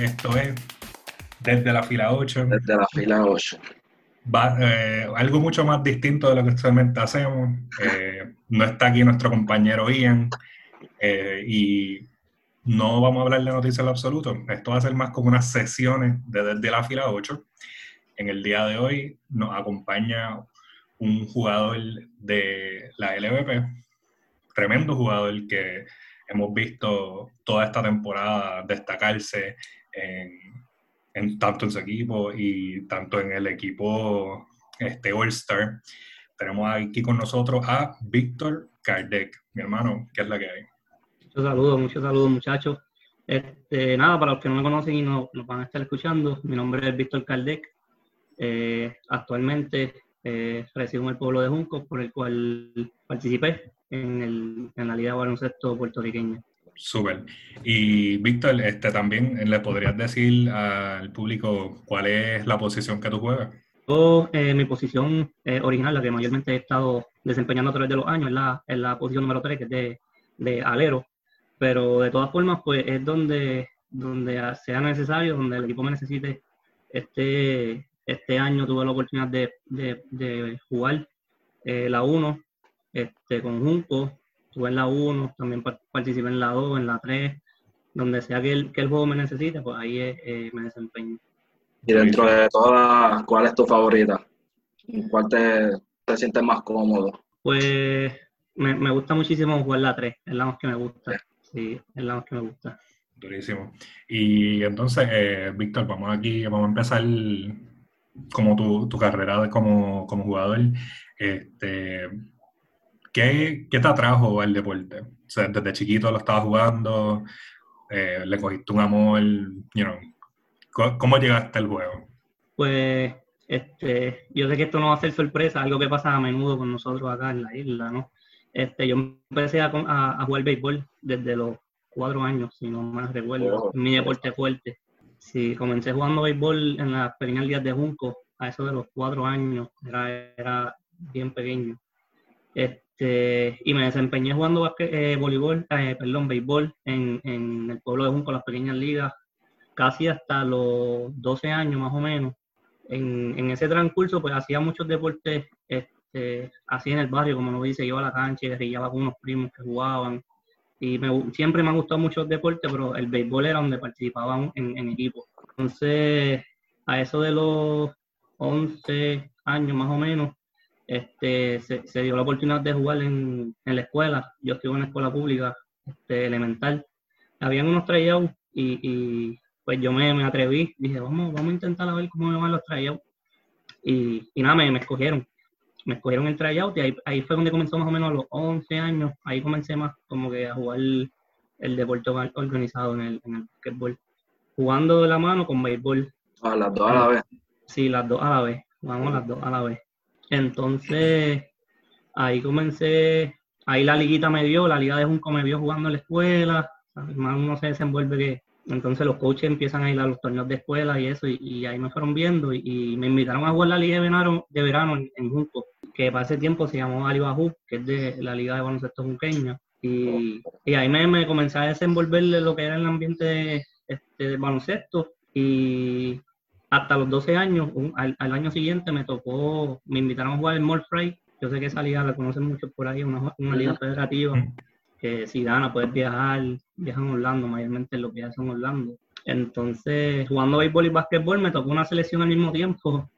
Esto es desde la fila 8. Desde la fila 8. Eh, algo mucho más distinto de lo que usualmente hacemos. Eh, no está aquí nuestro compañero Ian eh, y no vamos a hablar de noticias en lo absoluto. Esto va a ser más como unas sesiones de desde la fila 8. En el día de hoy nos acompaña un jugador de la LVP, tremendo jugador que hemos visto toda esta temporada destacarse en, tanto en su equipo y tanto en el equipo este, All-Star. Tenemos aquí con nosotros a Víctor Kardec, mi hermano, ¿qué es la que hay? Muchos saludos, muchos saludos muchachos. Este, nada, para los que no me conocen y no, nos van a estar escuchando, mi nombre es Víctor Kardec. Eh, actualmente eh, resido en el pueblo de Junco, por el cual participé en, el, en la Liga Baloncesto puertorriqueña. Súper. Y Víctor, este, también le podrías decir al público cuál es la posición que tú juegas. Yo, eh, mi posición eh, original, la que mayormente he estado desempeñando a través de los años, es la, es la posición número 3, que es de, de, alero. Pero de todas formas, pues es donde, donde sea necesario, donde el equipo me necesite. Este, este año tuve la oportunidad de, de, jugar eh, la 1 este, con Junco, estuve en la 1, también participé en la 2, en la 3, donde sea que el, que el juego me necesite, pues ahí eh, me desempeño. Y dentro de todas, ¿cuál es tu favorita? ¿Cuál te, te sientes más cómodo? Pues me, me, gusta muchísimo jugar la 3, es la más que me gusta. Sí, es la más que me gusta. Durísimo. Y entonces, eh, Víctor, vamos aquí, vamos a empezar como tu, tu carrera como, como jugador. Este, ¿Qué, ¿Qué, te atrajo al deporte? O sea, desde chiquito lo estabas jugando, eh, le cogiste un amor, you know, ¿cómo llegaste al juego? Pues, este, yo sé que esto no va a ser sorpresa, algo que pasa a menudo con nosotros acá en la isla, ¿no? Este, yo empecé a, a, a jugar béisbol desde los cuatro años, si no más recuerdo, oh. mi deporte fuerte. Sí, comencé jugando béisbol en las pequeñas días de Junco, a eso de los cuatro años, era, era bien pequeño. Este, este, y me desempeñé jugando eh, voleibol, eh, béisbol en, en, el pueblo de Junco, las pequeñas ligas, casi hasta los 12 años más o menos. En, en ese transcurso, pues hacía muchos deportes este, así en el barrio, como lo dice, iba a la cancha y guerrillaba con unos primos que jugaban. Y me, siempre me han gustado muchos deportes, pero el béisbol era donde participaba en, en equipo. Entonces, a eso de los 11 años más o menos, este, se, dio la oportunidad de jugar en, en, la escuela. Yo estuve en una escuela pública este, elemental. Habían unos tryouts y, y, pues yo me, me, atreví. Dije, vamos, vamos a intentar a ver cómo me van los tryouts. Y, y nada, me, me, escogieron. Me escogieron el tryout y ahí, ahí, fue donde comenzó más o menos a los 11 años. Ahí comencé más como que a jugar el, el deporte organizado en el, en el. Jugando de la mano con béisbol. A las dos a la vez. Sí, las dos a la vez. Jugamos las dos a la vez. Entonces, ahí comencé, ahí la liguita me vio, la liga de Junco me vio jugando en la escuela, más uno se desenvuelve que entonces los coaches empiezan a ir a los torneos de escuela y eso, y, ahí me fueron viendo y, me invitaron a jugar la liga de verano, de verano en, Junco, que para ese tiempo se llamó Alibajú, que es de la liga de baloncesto junqueño. Y, y ahí me, me, comencé a desenvolver lo que era el ambiente este, de baloncesto y hasta los 12 años, al, año siguiente me tocó, me invitaron a jugar el Freight. Yo sé que esa liga la conocen mucho por ahí, una, una liga federativa, que si gana puedes viajar, viajan a Orlando, mayormente lo que hacen Orlando. Entonces, jugando béisbol y básquetbol, me tocó una selección al mismo tiempo,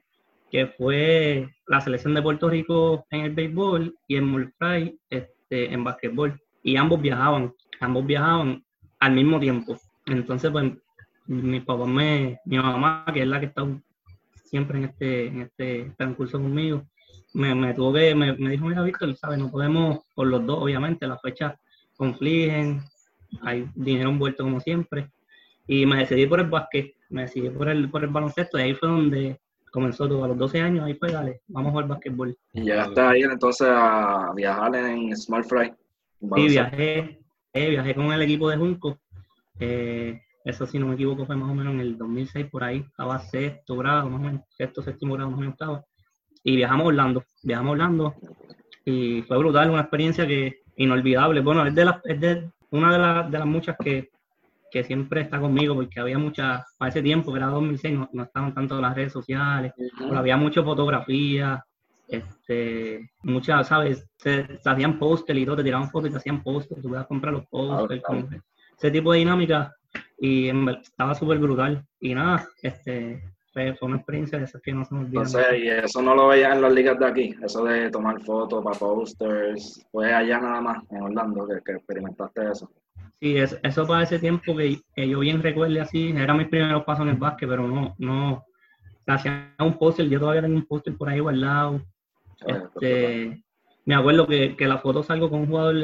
que fue la selección de Puerto Rico en el béisbol y en Mulfry este, en básquetbol. Y ambos viajaban, ambos viajaban al mismo tiempo. Entonces, pues mi papá me, mi mamá, que es la que está siempre en este, en este transcurso conmigo, me, me tuvo que, me, me dijo, mira, Víctor, ¿sabes? No podemos, por los dos, obviamente, las fechas confligen, hay dinero envuelto como siempre, y me decidí por el básquet, me decidí por el, por el baloncesto, y ahí fue donde comenzó todo, a los 12 años, ahí fue, dale, vamos al básquetbol. Y llegaste ahí entonces a viajar en Smart Fry. Sí, viajé, eh, viajé con el equipo de Junco, eh, eso si no me equivoco fue más o menos en el 2006 por ahí, estaba sexto grado, más o menos, sexto, séptimo grado más o menos estaba. Y viajamos a Orlando, viajamos a Orlando y fue brutal, una experiencia que inolvidable. Bueno, es de, la, es de una de, de las muchas que, que siempre está conmigo porque había muchas, para ese tiempo, que era 2006, no, no estaban tanto las redes sociales, pero había mucha fotografía, este, muchas, ¿sabes? Se, hacían póster y todo, te tiraban fotos y te hacían póster, tú podías comprar los pósters, ese tipo de dinámica y estaba súper brutal. Y nada, este, fue, una experiencia de esas que no se me olvidan. Entonces, y eso no lo veías en las ligas de aquí, eso de tomar fotos para posters, fue allá nada más, en Orlando, que, que experimentaste eso. Sí, eso para ese tiempo que, yo bien recuerde así, era mis primeros pasos en el básquet, pero no, no, hacía un póster, yo todavía tengo un póster por ahí guardado. Este, me acuerdo que, que la foto salgo con un jugador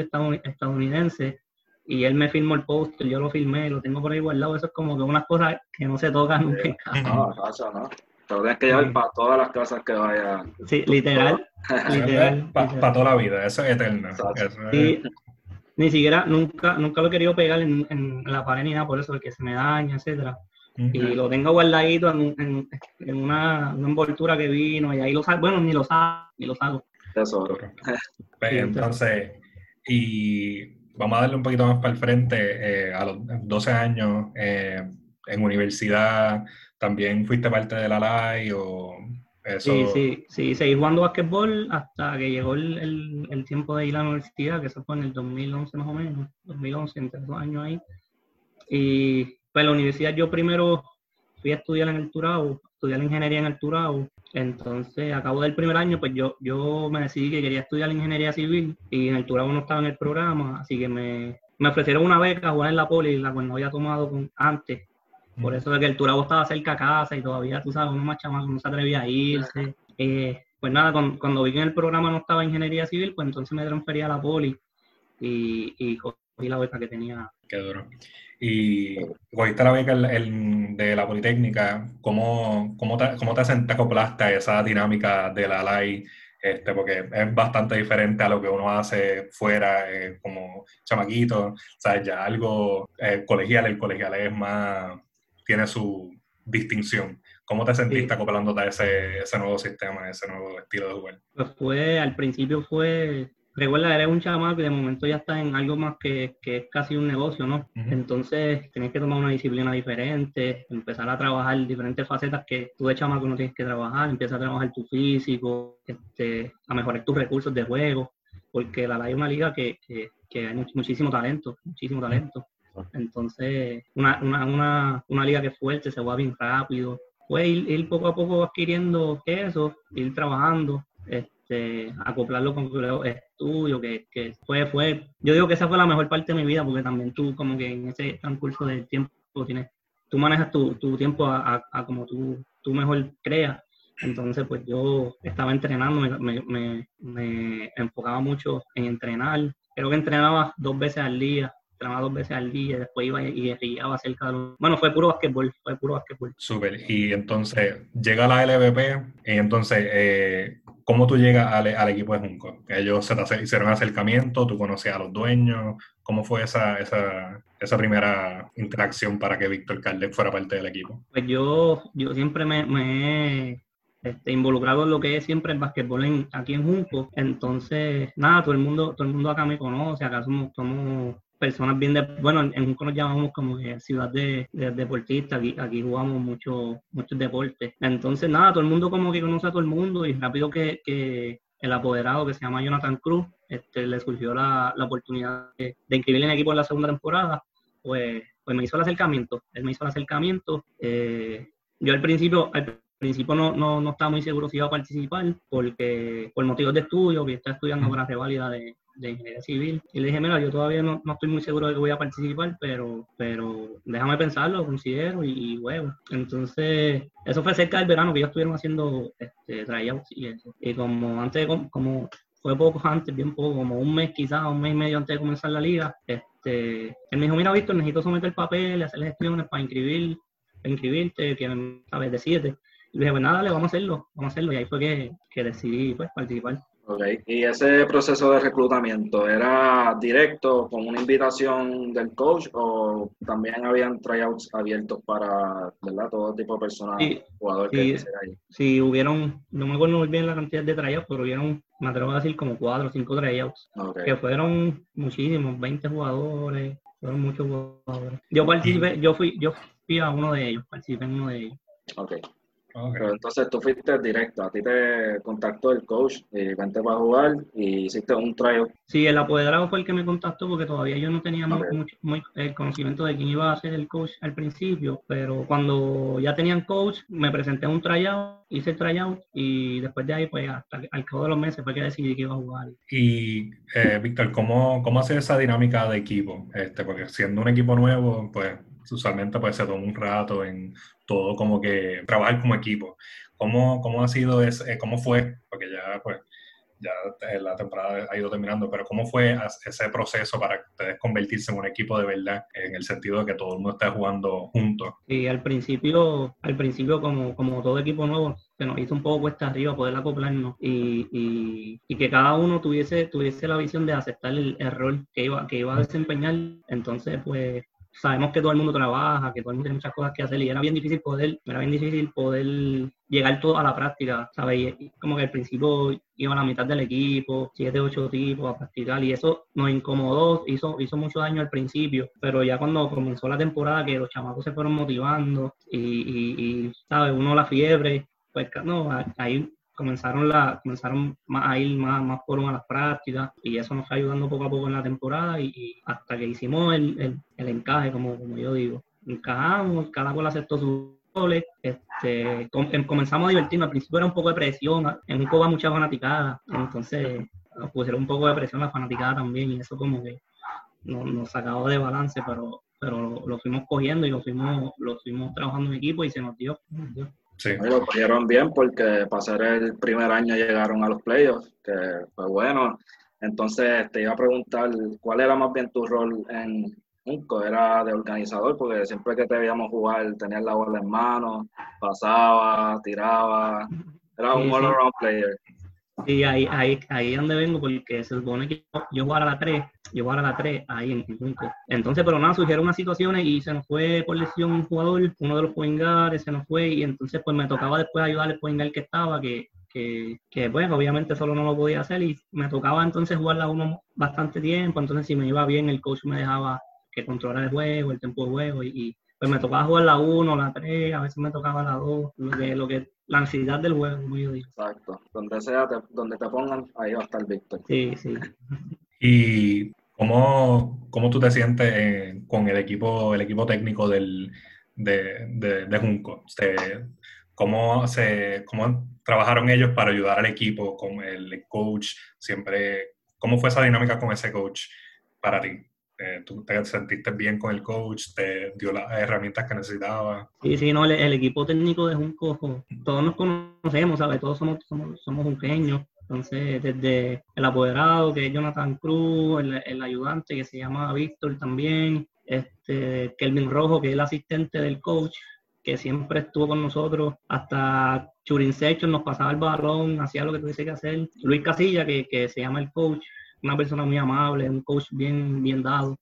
estadounidense y él me filmó el póster, yo lo filmé, lo tengo por ahí guardado, eso es como que unas cosas que no se tocan nunca en casa. No, pasa, ¿no? Pero tienes que llevar para todas las casas que vaya. Sí, literal. literal para toda la vida, eso es eterno. Eso ni siquiera, nunca, nunca lo he querido pegar en, en la pared ni nada por eso, porque se me daña, etcétera. Y lo tengo guardadito en, en, en una, una, envoltura que vino y ahí lo saco, bueno, ni lo saco, ni lo saco. Tesoro. Pues, entonces, y vamos a darle un poquito más para el frente, eh, a los 12 años, eh, en universidad, ¿también fuiste parte de la LAI o Sí, sí, sí, seguí jugando básquetbol hasta que llegó el, el, tiempo de ir a la universidad, que eso fue en el 2011 más o menos, 2011, entre dos años ahí. Y pues la universidad yo primero fui a estudiar en el Turao, estudiar ingeniería en el Turao. Entonces, a cabo del primer año, pues yo, yo me decidí que quería estudiar ingeniería civil y en el Turao no estaba en el programa, así que me, me ofrecieron una beca a jugar en la poli, la cual no había tomado antes. Por eso de que el Turabo estaba cerca a casa y todavía, tú sabes, uno más chamaco no se atrevía a irse. Eh, pues nada, cuando, vi que en el programa no estaba ingeniería civil, pues entonces me transferí a la poli y, y cogí la beca que tenía. Qué duro. Y cogiste la beca de la Politécnica, ¿cómo, cómo, te, cómo te, acoplaste a esa dinámica de la LAI? Este, porque es bastante diferente a lo que uno hace fuera eh, como chamaquito, o sea, ya algo eh, colegial, el colegial es más tiene su distinción. ¿Cómo te sentiste acoplándote a ese, ese, nuevo sistema, ese nuevo estilo de jugar? Pues fue, al principio fue, recuerda, eres un chamaco y de momento ya está en algo más que, que es casi un negocio, ¿no? Entonces tienes que tomar una disciplina diferente, empezar a trabajar diferentes facetas que tú de chamaco no tienes que trabajar, empieza a trabajar tu físico, este, a mejorar tus recursos de juego, porque la LA es una liga que, que, que hay muchísimo talento, muchísimo talento. Entonces, una, una, una, una liga que es fuerte, se va bien rápido. Pues ir, poco a poco adquiriendo eso, ir trabajando, este, acoplarlo con los estudios, que, que fue, fue, yo digo que esa fue la mejor parte de mi vida, porque también tú como que en ese transcurso del tiempo tienes, tú manejas tu, tu tiempo a, a, como tú, tú mejor creas. Entonces, pues yo estaba entrenando, me, me, me, enfocaba mucho en entrenar. Creo que entrenaba dos veces al día, entrenaba dos veces al día, después iba y guerrillaba cerca de los... Bueno, fue puro basquetbol, fue puro basquetbol. Súper, y entonces llega la LVP, y entonces, eh, ¿cómo tú llegas al, equipo de Junco? Ellos se te hicieron acercamiento, tú conocías a los dueños, ¿cómo fue esa, esa, esa primera interacción para que Víctor Calde fuera parte del equipo? Pues yo, yo siempre me, me he este, involucrado en lo que es siempre el basquetbol aquí en Junco. Entonces, nada, todo el mundo, todo el mundo acá me conoce, acá somos, somos personas bien de, bueno, en Junco nos llamamos como ciudad de, deportistas, aquí, aquí jugamos mucho, muchos deportes. Entonces, nada, todo el mundo como que conoce a todo el mundo y rápido que, que el apoderado que se llama Jonathan Cruz, este, le surgió la, la oportunidad de, de inscribirle en el equipo en la segunda temporada, pues, pues me hizo el acercamiento, él me hizo el acercamiento. Eh, yo al principio, al principio no, no, no, estaba muy seguro si iba a participar, porque por motivos de estudio, que está estudiando para reválida de, de ingeniería civil. Y le dije, mira, yo todavía no, no, estoy muy seguro de que voy a participar, pero, pero déjame pensarlo, considero y, huevo. Entonces, eso fue cerca del verano que ellos estuvieron haciendo este, tryouts y eso. Y como antes, como, fue poco antes, bien poco, como un mes quizás, un mes y medio antes de comenzar la liga, este, él me dijo, mira, Víctor, necesito someter el papel, hacer gestiones para inscribir, para inscribirte, que, sabes, decídete. Y le dije, pues nada, dale, vamos a hacerlo, vamos a hacerlo. Y ahí fue que, que decidí pues, participar. Ok, y ese proceso de reclutamiento, ¿era directo con una invitación del coach o también habían tryouts abiertos para ¿verdad? todo tipo de personas, sí, jugadores que quisieran ahí? Sí, hubieron, no me acuerdo muy bien la cantidad de tryouts, pero hubieron, me atrevo a decir, como cuatro o cinco tryouts, que fueron muchísimos, 20 jugadores, fueron muchos jugadores. Yo participé, yo fui, yo fui a uno de ellos, participé en uno de ellos. Pero entonces tú fuiste directo, a ti te contactó el coach y vente para jugar y hiciste un tryout. Sí, el apoderado fue el que me contactó porque todavía yo no tenía mucho, el conocimiento de quién iba a ser el coach al principio, pero cuando ya tenían coach me presenté a un tryout, hice el tryout y después de ahí pues hasta al cabo de los meses fue que decidí que iba a jugar. Y eh, Víctor, ¿cómo, ¿cómo hace esa dinámica de equipo? Este, porque siendo un equipo nuevo, pues usualmente pues se toma un rato en todo como que trabajar como equipo. ¿Cómo, cómo ha sido ese, eh, cómo fue? Porque ya pues ya la temporada ha ido terminando, pero ¿cómo fue ese proceso para ustedes convertirse en un equipo de verdad, en el sentido de que todo el mundo esté jugando juntos? Sí, al principio, al principio como, como todo equipo nuevo, se nos hizo un poco cuesta arriba poder acoplarnos y, y, y, que cada uno tuviese, tuviese la visión de aceptar el, rol que iba, que iba a desempeñar. Entonces, pues sabemos que todo el mundo trabaja, que todo el mundo tiene muchas cosas que hacer y era bien difícil poder, era bien difícil poder llegar todo a la práctica, ¿sabes? Y como que al principio iba a la mitad del equipo, siete, ocho tipos a practicar y eso nos incomodó, hizo, hizo mucho daño al principio, pero ya cuando comenzó la temporada que los chamacos se fueron motivando y, y, y ¿sabes? Uno la fiebre, pues no, ahí comenzaron, la, comenzaron a ir más, más por a las prácticas y eso nos fue ayudando poco a poco en la temporada y, hasta que hicimos el, el, encaje, como, como yo digo. Encajamos, cada cual aceptó su goles, este, em, comenzamos a divertirnos, al principio era un poco de presión, en un poco mucha fanaticada, entonces nos pusieron un poco de presión la fanaticada también y eso como que nos, nos sacaba de balance, pero pero lo, fuimos cogiendo y lo fuimos, lo fuimos trabajando en equipo y se. Nos dio. Sí. Lo cogieron bien porque para ser el primer año llegaron a los playoffs, que fue bueno. Entonces te iba a preguntar cuál era más bien tu rol en Junco, era de organizador, porque siempre que te veíamos jugar tenías la bola en mano, pasaba, tiraba, era un all-around player. Sí, ahí, ahí, ahí es donde vengo, porque se supone que yo jugara a la 3, yo jugara a la 3 ahí en, en Entonces, pero nada, surgieron unas situaciones y se nos fue por lesión un jugador, uno de los poingares se nos fue y entonces pues me tocaba después ayudar al poingar que estaba, que, que, que pues obviamente solo no lo podía hacer y me tocaba entonces jugar la uno bastante tiempo, entonces si me iba bien el coach me dejaba que controlara el juego, el tiempo de juego y, pues me tocaba jugar la 1, la 3, a veces me tocaba la 2, lo que, lo que la ansiedad del juego, como yo digo. Exacto. Donde sea, donde te pongan, ahí va a estar Víctor. Sí, sí. ¿Y cómo, cómo tú te sientes eh, con el equipo, el equipo técnico del, de, de, de Junco? ¿cómo, se, ¿Cómo trabajaron ellos para ayudar al equipo con el coach? Siempre, ¿Cómo fue esa dinámica con ese coach para ti? Eh, tú te sentiste bien con el coach, te dio las herramientas que necesitaba. Sí, sí, no, el, equipo técnico de Junco, todos nos conocemos, ¿sabes? Todos somos, somos, somos junqueños. Entonces, desde el apoderado, que es Jonathan Cruz, el, ayudante, que se llama Víctor también, este, Kelvin Rojo, que es el asistente del coach, que siempre estuvo con nosotros, hasta Churin nos pasaba el balón, hacía lo que tuviese que hacer. Luis Casilla, que, que se llama el coach, una persona muy amable, un coach bien, bien dado,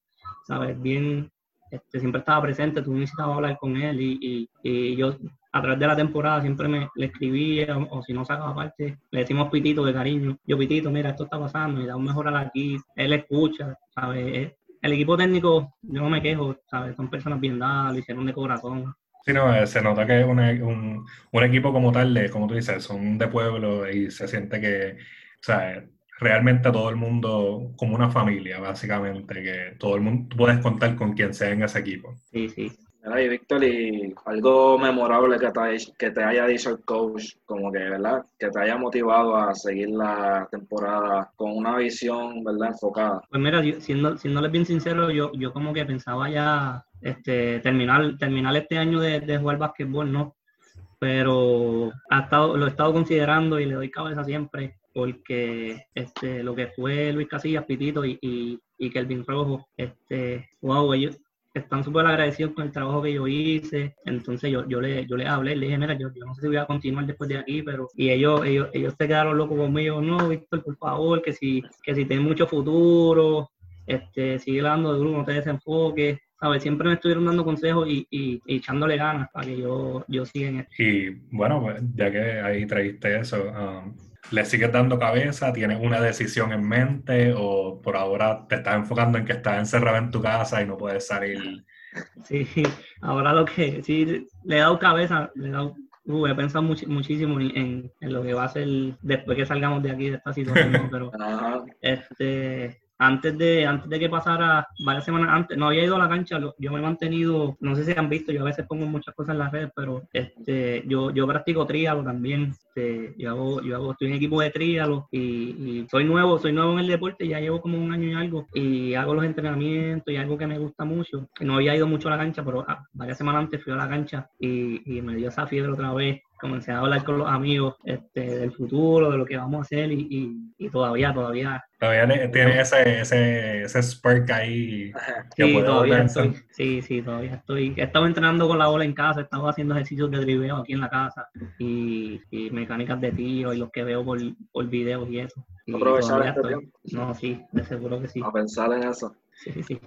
¿sabes? Bien, este, siempre estaba presente, tú necesitabas hablar con él y, y, yo a través de la temporada siempre me le escribía o, si no sacaba parte, le decimos Pitito de cariño, yo Pitito, mira, esto está pasando y da un mejorar aquí, él escucha, ¿sabes? El equipo técnico, yo no me quejo, ¿sabes? Son personas bien dadas, lo hicieron de corazón. Sí, no, eh, se nota que es un, un, equipo como tal, de, como tú dices, son de pueblo y se siente que, o sea, realmente a todo el mundo como una familia, básicamente, que todo el mundo, puedes contar con quien sea en ese equipo. Sí, sí. Y Víctor, y algo memorable que te, que te haya dicho el coach, como que, ¿verdad? Que te haya motivado a seguir la temporada con una visión, ¿verdad? Enfocada. Pues mira, siendo, siéndoles bien sincero, yo, yo como que pensaba ya este, terminar, terminar este año de, de jugar básquetbol, ¿no? Pero ha estado, lo he estado considerando y le doy cabeza siempre porque este, lo que fue Luis Casillas, Pitito y, y, y Kelvin Rojo, este, wow, ellos están súper agradecidos con el trabajo que yo hice. Entonces yo, yo, le, yo le hablé, le dije, mira, yo, no sé si voy a continuar después de aquí, pero... Y ellos, ellos, ellos se quedaron locos conmigo, no, Víctor, por favor, que si, que si tienes mucho futuro, este, sigue dando de grupo, no te desenfoques. ¿sabes? Siempre me estuvieron dando consejos y, y, echándole ganas para que yo, yo siga en esto. Y bueno, ya que ahí trajiste eso, um, ¿Le sigues dando cabeza? ¿Tienes una decisión en mente? ¿O por ahora te estás enfocando en que estás encerrado en tu casa y no puedes salir? Sí, ahora lo que sí le he dado cabeza, le he, dado, uh, he pensado muchísimo en, en, lo que va a ser después que salgamos de aquí de esta situación, pero este antes de, antes de que pasara varias semanas antes, no había ido a la cancha, yo me he mantenido, no sé si han visto, yo a veces pongo muchas cosas en las redes, pero este, yo, yo practico tríalo también, este, yo hago, yo hago, estoy en equipo de tríalo y, y, soy nuevo, soy nuevo en el deporte, ya llevo como un año y algo y hago los entrenamientos y algo que me gusta mucho, no había ido mucho a la cancha, pero ah, varias semanas antes fui a la cancha y, y me dio esa fiebre otra vez comencé a hablar con los amigos este, del futuro, de lo que vamos a hacer y, y, todavía, todavía. Todavía tiene ese, ese, ese spark ahí. sí, todavía estoy, sí, sí, todavía estoy. He estado entrenando con la bola en casa, he estado haciendo ejercicios de driveo aquí en la casa y, y mecánicas de tiro y los que veo por, por videos y eso. aprovechar este tiempo. No, sí, de seguro que sí. A pensar en eso. Sí, sí, sí.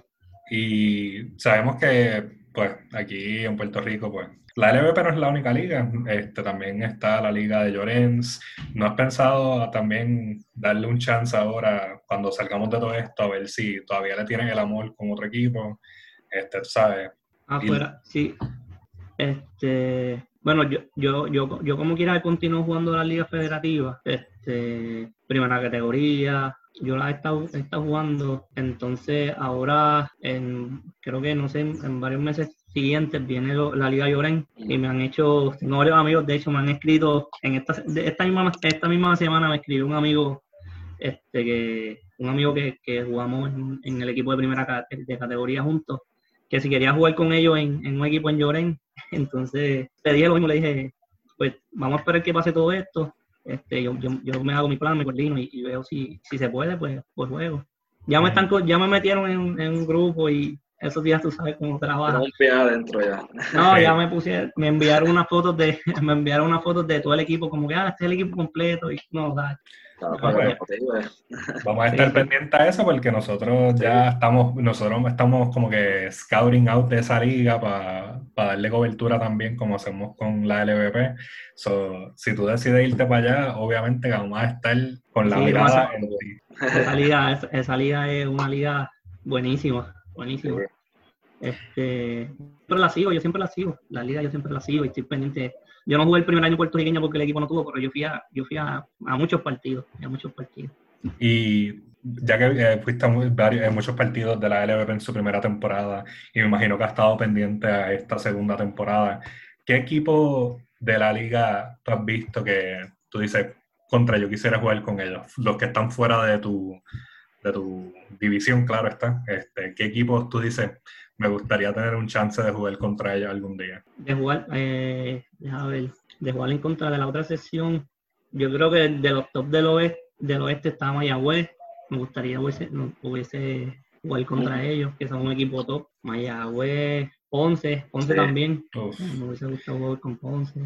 Y sabemos que, pues, aquí en Puerto Rico, pues, la LVP no es la única liga, este, también está la liga de Llorens. ¿No has pensado también darle un chance ahora, cuando salgamos de todo esto, a ver si todavía le tienen el amor con otro equipo? Este, tú sabes. Afuera, sí. Este, bueno, yo, yo, yo, yo como quiera continuo jugando la liga federativa, este, primera categoría, yo la he estado, jugando, entonces ahora en, creo que no sé, en, varios meses siguientes viene la Liga Lloren y me han hecho, tengo varios amigos, de hecho me han escrito, en esta, esta, misma, esta misma semana me escribió un amigo, este que un amigo que, jugamos en, el equipo de primera de categoría juntos, que si quería jugar con ellos en, en un equipo en Lloren, entonces le dije lo mismo, le dije, pues vamos a esperar que pase todo esto, este, yo, yo, me hago mi plan, me coordino y, veo si, si se puede, pues, pues juego. Ya me están, ya me metieron en, en un grupo y esos días tú sabes cómo trabaja. adentro ya. No, ya me puse, me enviaron unas fotos de, me enviaron unas fotos de todo el equipo, como que ah, este es el equipo completo y no, da. Vamos a estar pendientes a eso porque nosotros ya estamos, nosotros estamos como que scouting out de esa liga para darle cobertura también como hacemos con la LVP. So, si tú decides irte para allá, obviamente vamos a estar con la mirada en ti. Esa liga, esa liga es una liga buenísima, buenísima. Este, pero la sigo, yo siempre la sigo. La liga yo siempre la sigo y estoy pendiente. Yo no jugué el primer año puertorriqueño porque el equipo no tuvo, pero yo fui a, yo fui a, muchos partidos, a muchos partidos. Y ya que eh, fuiste en muchos partidos de la LVP en su primera temporada, y me imagino que has estado pendiente a esta segunda temporada, ¿qué equipo de la liga tú has visto que tú dices, contra yo quisiera jugar con ellos? Los que están fuera de tu, de tu división, claro está. Este, ¿Qué equipos tú dices, me gustaría tener un chance de jugar contra ellos algún día. De jugar, eh, ver, de jugar en contra de la otra sesión, yo creo que de los top del oeste, del oeste está Mayagüez, me gustaría hubiese, hubiese jugar contra ellos, que son un equipo top, Mayagüez, Ponce, Ponce también, me hubiese gustado jugar con Ponce.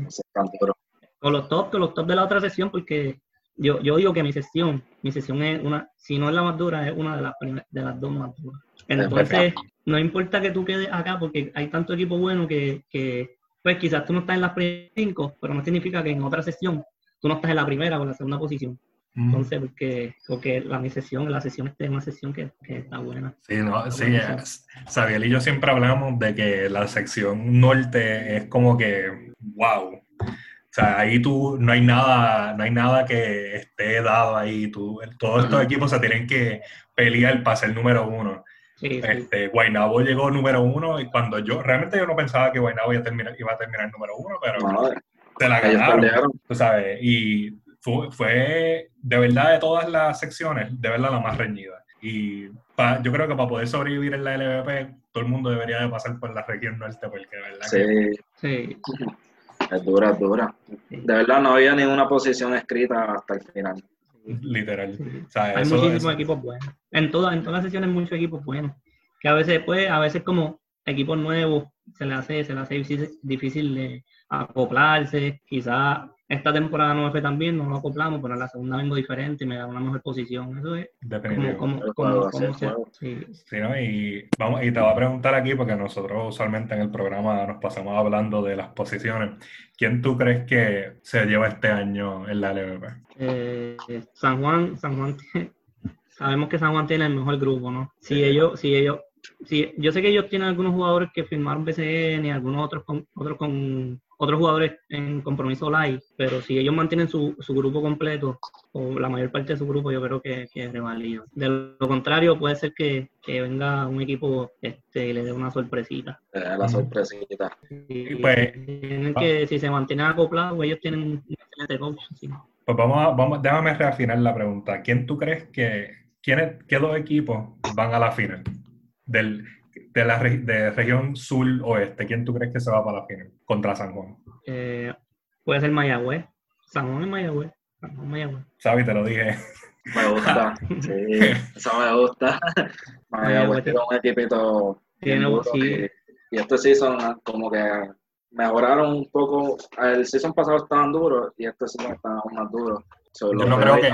Con los top, con los top de la otra sesión, porque yo, yo digo que mi sesión, mi sesión es una, si no es la más dura, es una de las, de las dos más duras. Entonces, no importa que tú quedes acá porque hay tanto equipo bueno que, que pues quizás tú no estás en las primeras cinco, pero no significa que en otra sesión tú no estás en la primera o en la segunda posición. Mm. Entonces, porque, porque la mi sesión, la sesión es una sesión que, está buena. Sí, no, sí, Sabiel y yo siempre hablamos de que la sección norte es como que, wow. O sea, ahí tú no hay nada, no hay nada que esté dado ahí. Tú, todos estos equipos se tienen que pelear para ser número uno. Sí, este, Guaynabo llegó número uno y cuando yo, realmente yo no pensaba que Guaynabo iba a terminar, iba a terminar número uno, pero te la ganaron, tú sabes, y fue, de verdad de todas las secciones, de verdad la más reñida. Y yo creo que para poder sobrevivir en la LVP, todo el mundo debería de pasar por la región norte, porque de verdad sí. Sí. Es dura, es dura. De verdad no había ninguna posición escrita hasta el final. Literal. hay muchísimos equipos buenos. En todas, en todas las sesiones muchos equipos buenos. Que a veces, pues, a veces como equipos nuevos se le hace, se le hace difícil, de acoplarse. Quizás esta temporada no me fue tan bien, no lo acoplamos, pero en la segunda vengo diferente y me da una mejor posición. Eso es como, como, sí. ¿no? y, vamos, y te voy a preguntar aquí, porque nosotros usualmente en el programa nos pasamos hablando de las posiciones. ¿Quién tú crees que se lleva este año en la LVP? Eh, San Juan, San Juan sabemos que San Juan tiene el mejor grupo, ¿no? Si ellos, si ellos, si, yo sé que ellos tienen algunos jugadores que firmaron BCN y algunos otros con, otros con otros jugadores en compromiso live, pero si ellos mantienen su, su grupo completo, o la mayor parte de su grupo, yo creo que, que es reválido. De lo contrario, puede ser que, que venga un equipo este, y le dé una sorpresita. la sorpresita. Y, pues, tienen que, si se mantienen acoplados, ellos tienen un excelente coach. Pues vamos, a, vamos, déjame reafinar la pregunta. ¿Quién tú crees que, quiénes, qué dos equipos van a la final? Del, de la de región sur-oeste, ¿quién tú crees que se va para la final contra San Juan? Eh, puede ser Mayagüez. San Juan es Mayagüez. San Juan Mayagüez. Sabi, te lo dije. Me gusta, sí, eso me gusta. Mayagüez tiene un equipito. Tiene, sí. y, este season como que mejoraron un poco. El season pasado estaban duros y este season están más duros. yo no creo que...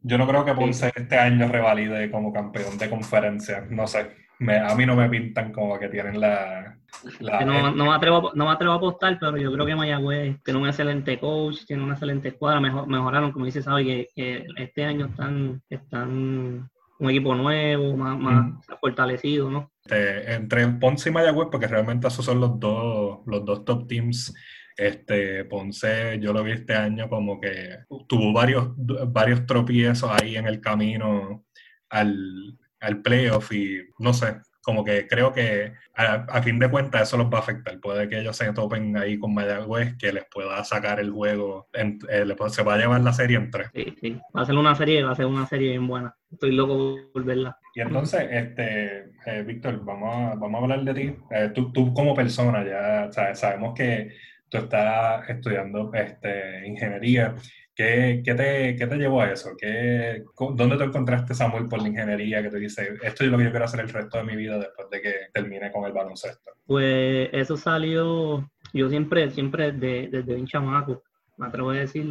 Yo no creo que Ponce este año revalide como campeón de conferencia. No sé a mí no me pintan como que tienen la... no, no, me atrevo, no me atrevo a apostar, pero yo creo que Mayagüez tiene un excelente coach, tiene una excelente escuadra, mejor, mejoraron, como dice Sabi, que, este año están, están un equipo nuevo, más, más fortalecido, ¿no? entre Ponce y Mayagüez, porque realmente esos son los dos, los dos top teams este, Ponce, yo lo vi este año como que tuvo varios, varios tropiezos ahí en el camino al, al playoff y no sé, como que creo que a, fin de cuentas eso los va a afectar. Puede que ellos se topen ahí con Mayagüez, que les pueda sacar el juego, en, eh, se va a llevar la serie en tres. Sí, sí, va a ser una serie, va a ser una serie bien buena. Estoy loco por verla. Y entonces, este, eh, Víctor, vamos a, vamos a hablar de ti. Eh, tú, tú, como persona, ya sabemos que tú estás estudiando este, ingeniería ¿Qué, qué, te, ¿Qué, te, llevó a eso? ¿Qué, ¿Dónde te encontraste, Samuel, por la ingeniería que te dice, esto es lo que yo quiero hacer el resto de mi vida después de que termine con el baloncesto? Pues eso salió, yo siempre, siempre desde, desde un chamaco, me atrevo a decir,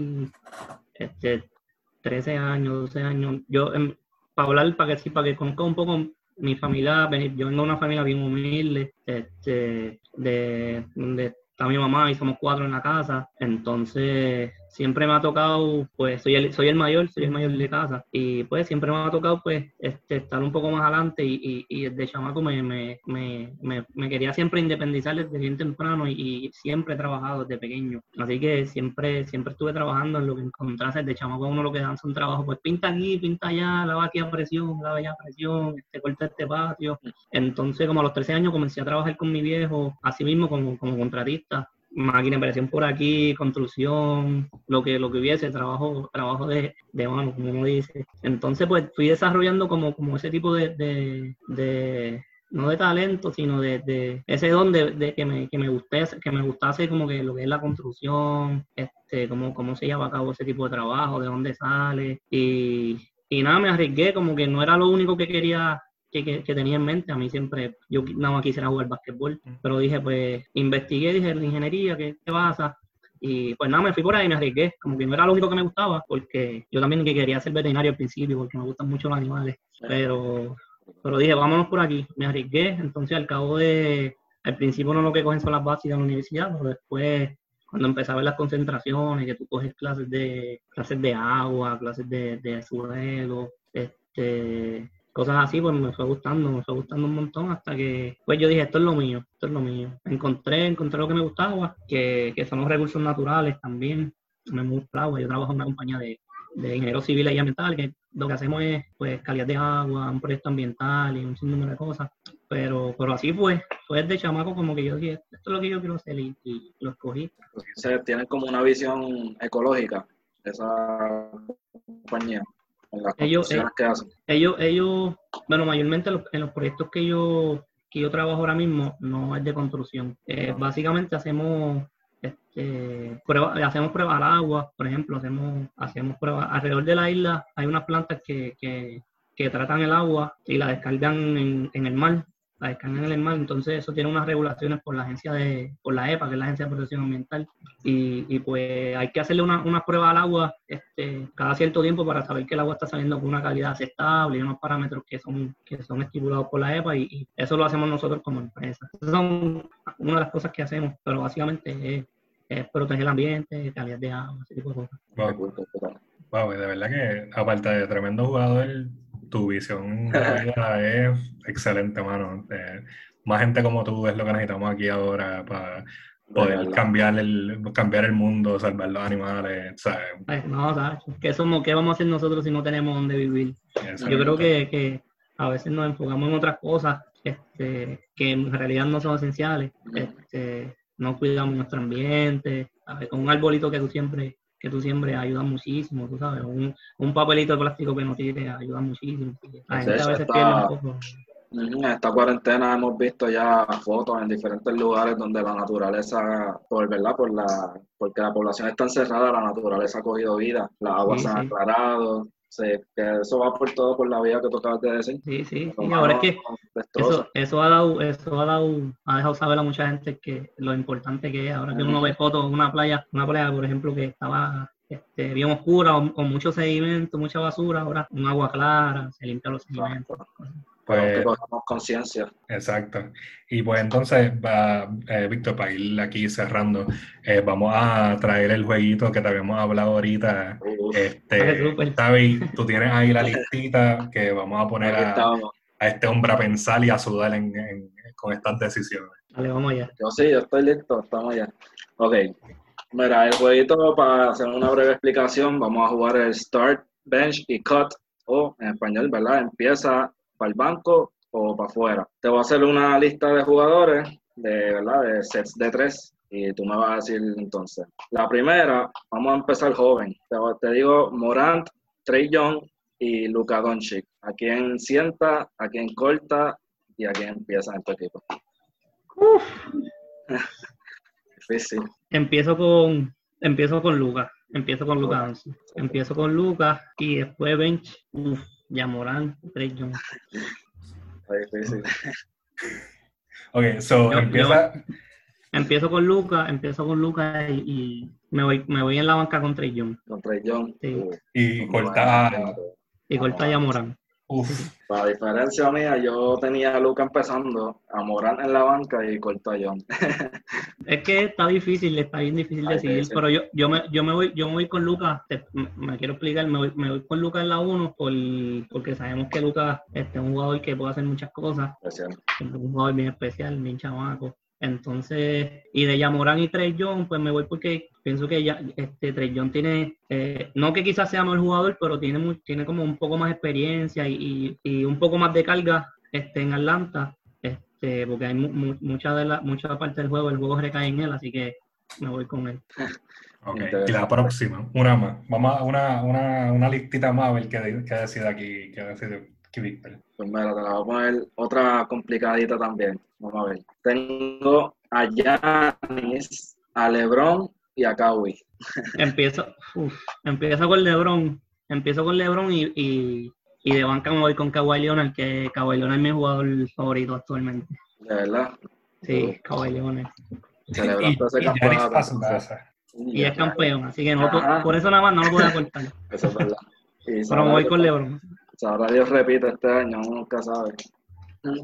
este, 13 años, 12 años. Yo, em, para hablar, para que sí, para que conozca un poco mi familia, yo vengo de una familia bien humilde, este, de está mi mamá y somos cuatro en la casa, entonces siempre me ha tocado, pues soy el, soy el mayor, soy el mayor de casa, y pues siempre me ha tocado pues este, estar un poco más adelante y, y, desde chamaco me, quería siempre independizar desde bien temprano y, siempre he trabajado desde pequeño, así que siempre, siempre estuve trabajando en lo que encontrase desde chamaco uno lo que dan son trabajos, pues pinta aquí, pinta allá, lava aquí a presión, lava allá a presión, este, corta este patio, entonces como a los 13 años comencé a trabajar con mi viejo, así mismo como contratista, máquina de presión por aquí, construcción, lo que, lo que hubiese, trabajo, trabajo de, de mano, como uno dice. Entonces, pues fui desarrollando como, como ese tipo de, de, no de talento, sino de, de ese don de, que, me, que, me gustase, que me gustase como que lo que es la construcción, este, cómo, cómo se lleva a cabo ese tipo de trabajo, de dónde sale. Y, y nada, me arriesgué, como que no era lo único que quería que, tenía en mente. A mí siempre, yo nada más quisiera jugar básquetbol, pero dije, pues, investigué, dije, la ingeniería, ¿qué, pasa? Y pues nada, me fui por ahí y me arriesgué. Como que no era lo único que me gustaba, porque yo también quería ser veterinario al principio, porque me gustan mucho los animales. Pero, pero dije, vámonos por aquí. Me arriesgué. Entonces, al cabo de. Al principio no lo que cogen son las bases de la universidad, pero después, cuando empecé a ver las concentraciones, que tú coges clases de clases de agua, clases de, de suelo, este cosas así, pues me fue gustando, me fue gustando un montón hasta que, pues yo dije, esto es lo mío, esto es lo mío. Encontré, encontré lo que me gustaba, que, que son los recursos naturales también. Me gusta, yo trabajo en una compañía de, de ingenieros civiles y ambientales, que lo que hacemos es, pues, calidad de agua, un proyecto ambiental y un sinnúmero de cosas. Pero, pero así fue, fue desde chamaco como que yo dije, esto es lo que yo quiero hacer y, lo escogí. Se tienen como una visión ecológica esa compañía ellos, eh, ellos, ellos, bueno, mayormente en los proyectos que yo, que yo trabajo ahora mismo no es de construcción. Eh, básicamente hacemos este, prueba, hacemos pruebas al agua, por ejemplo, hacemos, hacemos pruebas. Alrededor de la isla, hay unas plantas que, que, que tratan el agua y la descargan en, en el mar la descargan en el mar, entonces eso tiene unas regulaciones por la agencia de, por la EPA, que es la Agencia de Protección Ambiental, y, y pues hay que hacerle una, una prueba al agua este, cada cierto tiempo para saber que el agua está saliendo con una calidad aceptable y unos parámetros que son, que son estipulados por la EPA, y, y eso lo hacemos nosotros como empresa. Esas son una de las cosas que hacemos, pero básicamente es, es proteger el ambiente, calidad de agua, ese tipo de cosas. Wow. wow, de verdad que aparte de tremendo jugador, tu visión de la vida es excelente, mano. Eh, más gente como tú es lo que necesitamos aquí ahora para poder cambiar el, cambiar el mundo, salvar los animales, ¿sabes? Ay, no, ¿sabes? ¿Qué, somos, ¿Qué vamos a hacer nosotros si no tenemos dónde vivir? Yo creo que, que, a veces nos enfocamos en otras cosas este, que en realidad no son esenciales. Este, no cuidamos nuestro ambiente, ¿sabes? Con un arbolito que tú siempre que tú siempre ayuda muchísimo, tú sabes, un, un papelito de plástico que no tire ayuda muchísimo. La gente a veces esta, pierde un poco. En esta cuarentena hemos visto ya fotos en diferentes lugares donde la naturaleza, por verdad, por la, porque la población está encerrada, la naturaleza ha cogido vida, las aguas Sí, se han sí. aclarado, que eso va por todo por la vía que tú acabas de decir. Sí, sí, sí, ahora es que eso, eso ha dado, eso ha dado, ha dejado saber a mucha gente que lo importante que es. Ahora que uno ve fotos una playa, una playa, por ejemplo, que estaba este, bien oscura, con mucho sedimento, mucha basura, ahora un agua clara, se limpia los sedimentos. Que Pues, cogamos conciencia. exacto. Y pues entonces, va, eh, Víctor, para ir aquí cerrando, eh, vamos a traer el jueguito que te habíamos hablado ahorita. Uf, Este, Vale, tú tienes ahí la listita que vamos a poner a, este hombre a pensar y a sudar en- en- con estas decisiones. Dale, vamos allá. Yo sí, yo estoy listo, estamos ya. Ok, mira, el jueguito, para hacer una breve explicación, vamos a jugar el Start, Bench y Cut, o en español, ¿verdad? Empieza para el banco o para afuera. Te voy a hacer una lista de jugadores, de, ¿verdad? De sets de tres, y tú me vas a decir entonces. La primera, vamos a empezar joven. Te, te digo Morant, Trey Young y Luka Doncic. ¿A quién sienta, a quién corta y a quién empieza en tu equipo? Difícil. Empiezo con, empiezo con Lucas, empiezo con Doncic. Empiezo con Lucas y después Bench, Trey Young. Está difícil. Ok, so Yo- empieza. Empiezo con Lucas, empiezo con Lucas y, y me voy, me voy en la banca con Trey Young. Contra John. Sí. Uh, y corta. Y corta a Yamorán. Uf, Para diferencia mía, yo tenía a Luca empezando, a Morán en la banca y corto a John. Es que está difícil, está bien difícil decidir, pero yo, yo, me, yo, me voy, yo me voy con Lucas, te- me, me quiero explicar, me voy, me voy con Lucas en la 1 por, porque sabemos que Lucas este, es un jugador que puede hacer muchas cosas, Especial. es un jugador bien especial, bien chamaco. Entonces, y de Yamorán y Trey Young, pues me voy porque pienso que ya, este, Trey Young tiene, eh, no que quizás sea mejor jugador, pero tiene, tiene como un poco más experiencia y, y, y un poco más de carga este, en Atlanta, este, porque hay mu- mu- mucha de la, mucha parte del juego, el juego recae en él, así que me voy con él. ok. Y la próxima, una más. Vamos a una, una, una listita más a ver qué, qué decide aquí, qué decide aquí Víctor. Pues mira, te la voy a poner otra complicadita también. Vamos a ver. Tengo a Giannis, a LeBron y a Kawhi. Empiezo, uf, empiezo con LeBron, empiezo con LeBron y, y, y de banca me voy con Kawhi Leonard, que Kawhi Leonard es mi jugador favorito actualmente. De verdad. Sí, Kawhi Leonard. Celebrando ese campeonato. Pasa. Y es campeón, así que no, por eso nada más no lo puedo cortar. Eso es verdad. Y Pero me voy con LeBron. Sabrá Dios repite este año, uno nunca sabe.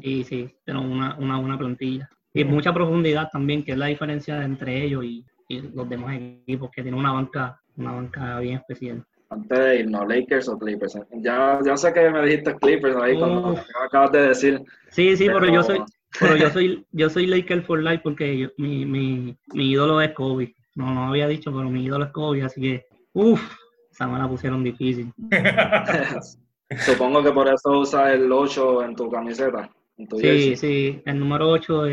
Y sí, tenemos una, una buena plantilla. Y mucha profundidad también, que es la diferencia entre ellos y, y los demás equipos, que tienen una banca, una banca bien especial. Antes de irnos, Lakers o Clippers. Ya, ya sé que me dijiste Clippers ahí cuando acabas de decir. Sí, sí, pero, Pero- yo soy, pero yo soy, yo soy Laker for life porque yo- mi, mi, mi ídolo es Kobe. No, no había dicho, pero mi ídolo es Kobe, así que, uff, esa me la pusieron difícil. Supongo que por eso usas el 8 en tu camiseta. En tu Sí, jersey. sí, el número 8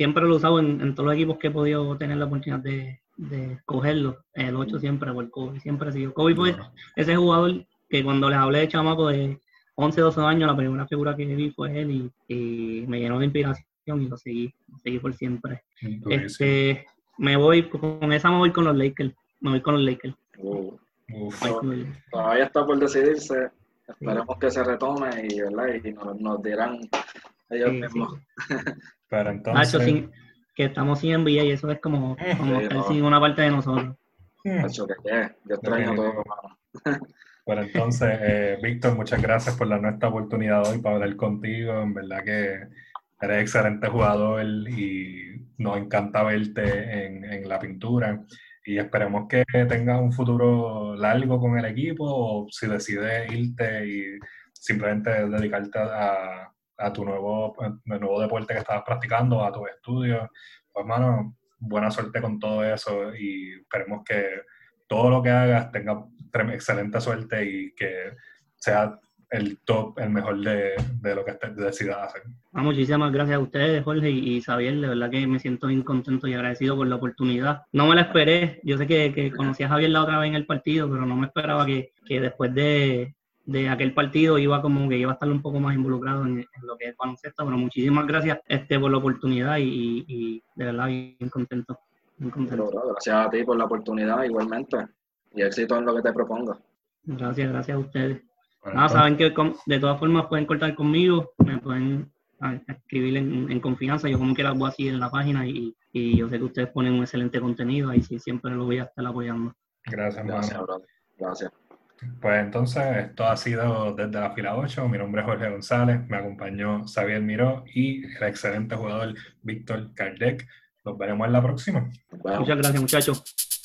siempre lo he usado en, en todos los equipos que he podido tener la oportunidad de, de cogerlo. El 8 siempre por Kobe, siempre ha sido. Kobe fue ese jugador que cuando les hablé de chamaco de 11, 12 años, la primera figura que vi fue él y, y me llenó de inspiración y lo seguí, lo seguí por siempre. Este, me voy, con esa me voy con los Lakers, me voy con los Lakers. Uf. Lakers. todavía está por decidirse. Esperemos que se retome y, ¿verdad? y nos, nos dirán ellos mismos. Pero entonces... que estamos sin envía y eso es como, como estar sin una parte de nosotros. Nacho, que qué, yo extraño todo, Bueno, entonces, eh, Víctor, muchas gracias por la nuestra oportunidad hoy para hablar contigo. En verdad que eres excelente jugador y nos encanta verte en, en la pintura. Y esperemos que tengas un futuro largo con el equipo o si decides irte y simplemente dedicarte a, a tu nuevo, nuevo deporte que estabas practicando, a tus estudios. Pues, hermano, buena suerte con todo eso y esperemos que todo lo que hagas tenga excelente suerte y que sea el top, el mejor de, de lo que decidas hacer. Ah, muchísimas gracias a ustedes, Jorge y Xavier. De verdad que me siento bien contento y agradecido por la oportunidad. No me la esperé. Yo sé que, que conocí a Javier la otra vez en el partido, pero no me esperaba que, que después de, de aquel partido iba como que iba a estar un poco más involucrado en, lo que es baloncesto, pero muchísimas gracias este por la oportunidad y, de verdad bien contento. gracias a ti por la oportunidad igualmente y éxito en lo que te proponga. Gracias, gracias a ustedes. saben que de todas formas pueden cortar conmigo, me pueden escribir en, confianza, yo como quiera voy así en la página y, yo sé que ustedes ponen un excelente contenido y siempre lo voy a estar apoyando. Gracias, Gracias, Gracias. Pues entonces, esto ha sido desde la fila 8. Mi nombre es Jorge González, me acompañó Xavier Miró y el excelente jugador Víctor Kardec. Nos veremos en la próxima. Muchas gracias, muchachos.